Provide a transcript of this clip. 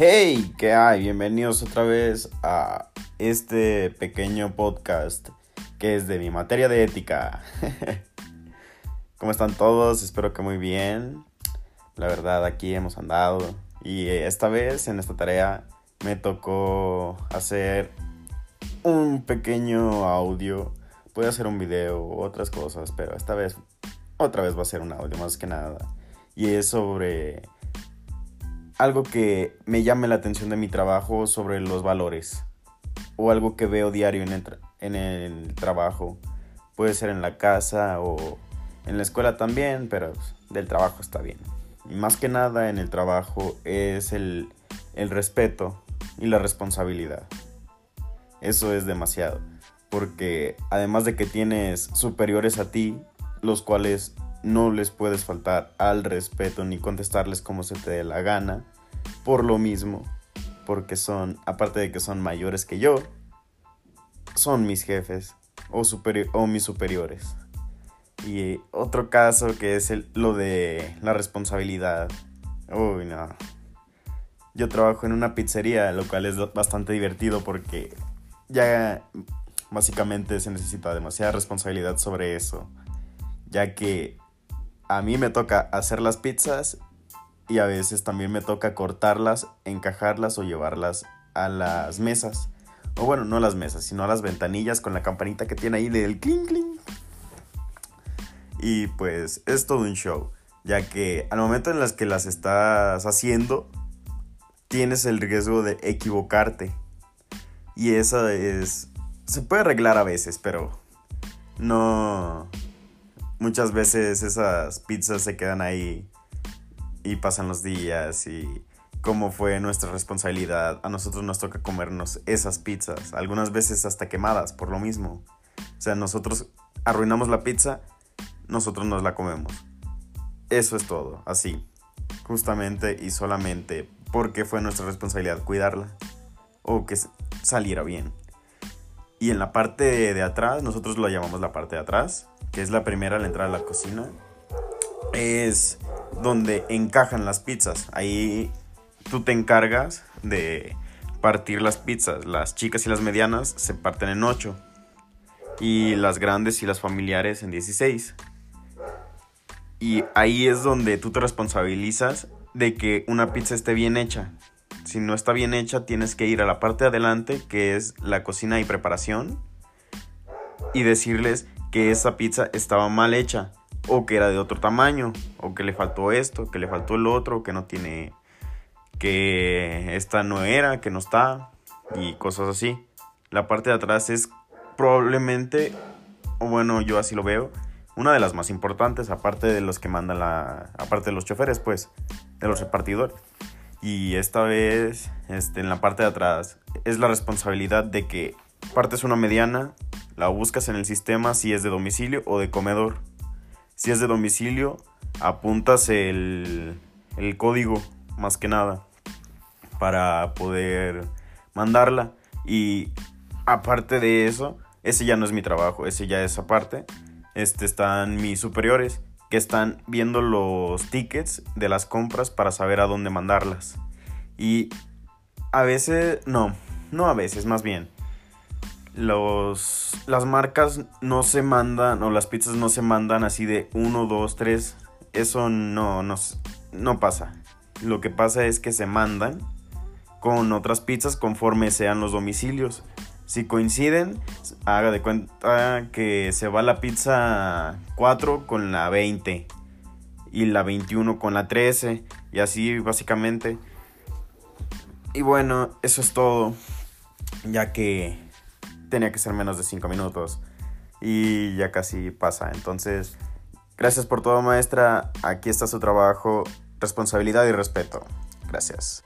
Hey, ¿qué hay? Bienvenidos otra vez a este pequeño podcast que es de mi materia de ética. ¿Cómo están todos? Espero que muy bien. La verdad, aquí hemos andado. Y esta vez, en esta tarea, me tocó hacer un pequeño audio. Puede hacer un video otras cosas, pero esta vez, otra vez va a ser un audio más que nada. Y es sobre algo que me llame la atención de mi trabajo sobre los valores o algo que veo diario en el, en el trabajo. Puede ser en la casa o en la escuela también, pero del trabajo está bien. Más que nada en el trabajo es el, el respeto y la responsabilidad. Eso es demasiado. Porque además de que tienes superiores a ti, los cuales no les puedes faltar al respeto ni contestarles como se te dé la gana, por lo mismo, porque son, aparte de que son mayores que yo, son mis jefes o, o mis superiores. Y otro caso que es el, lo de la responsabilidad. Uy, no. Yo trabajo en una pizzería, lo cual es bastante divertido porque ya básicamente se necesita demasiada responsabilidad sobre eso. Ya que a mí me toca hacer las pizzas y a veces también me toca cortarlas, encajarlas o llevarlas a las mesas. O bueno, no a las mesas, sino a las ventanillas con la campanita que tiene ahí del cling cling. Y pues es todo un show, ya que al momento en las que las estás haciendo, tienes el riesgo de equivocarte. Y eso es... Se puede arreglar a veces, pero no, muchas veces esas pizzas se quedan ahí y pasan los días y cómo fue nuestra responsabilidad. A nosotros nos toca comernos esas pizzas, algunas veces hasta quemadas por lo mismo. O sea, nosotros arruinamos la pizza, nosotros nos la comemos. Eso es todo, así, justamente y solamente porque fue nuestra responsabilidad cuidarla o que saliera bien. Y en la parte de atrás, nosotros lo llamamos la parte de atrás, que es la primera al entrar a la cocina, es donde encajan las pizzas. Ahí tú te encargas de partir las pizzas. Las chicas y las medianas se parten en 8 y las grandes y las familiares en 16. Y ahí es donde tú te responsabilizas de que una pizza esté bien hecha. Si no está bien hecha, tienes que ir a la parte de adelante, que es la cocina y preparación, y decirles que esa pizza estaba mal hecha o que era de otro tamaño o que le faltó esto, que le faltó el otro, que no tiene que esta no era, que no está y cosas así. La parte de atrás es probablemente o bueno, yo así lo veo, una de las más importantes aparte de los que mandan la aparte de los choferes, pues, de los repartidores. Y esta vez este en la parte de atrás es la responsabilidad de que partes una mediana la buscas en el sistema si es de domicilio o de comedor. Si es de domicilio, apuntas el, el código más que nada para poder mandarla. Y aparte de eso, ese ya no es mi trabajo, ese ya es aparte. Este están mis superiores que están viendo los tickets de las compras para saber a dónde mandarlas. Y a veces, no, no a veces, más bien los, las marcas no se mandan, o las pizzas no se mandan así de 1, 2, 3. Eso no, no, no pasa. Lo que pasa es que se mandan con otras pizzas conforme sean los domicilios. Si coinciden, haga de cuenta que se va la pizza 4 con la 20 y la 21 con la 13 y así básicamente. Y bueno, eso es todo, ya que tenía que ser menos de 5 minutos y ya casi pasa. Entonces, gracias por todo maestra, aquí está su trabajo, responsabilidad y respeto. Gracias.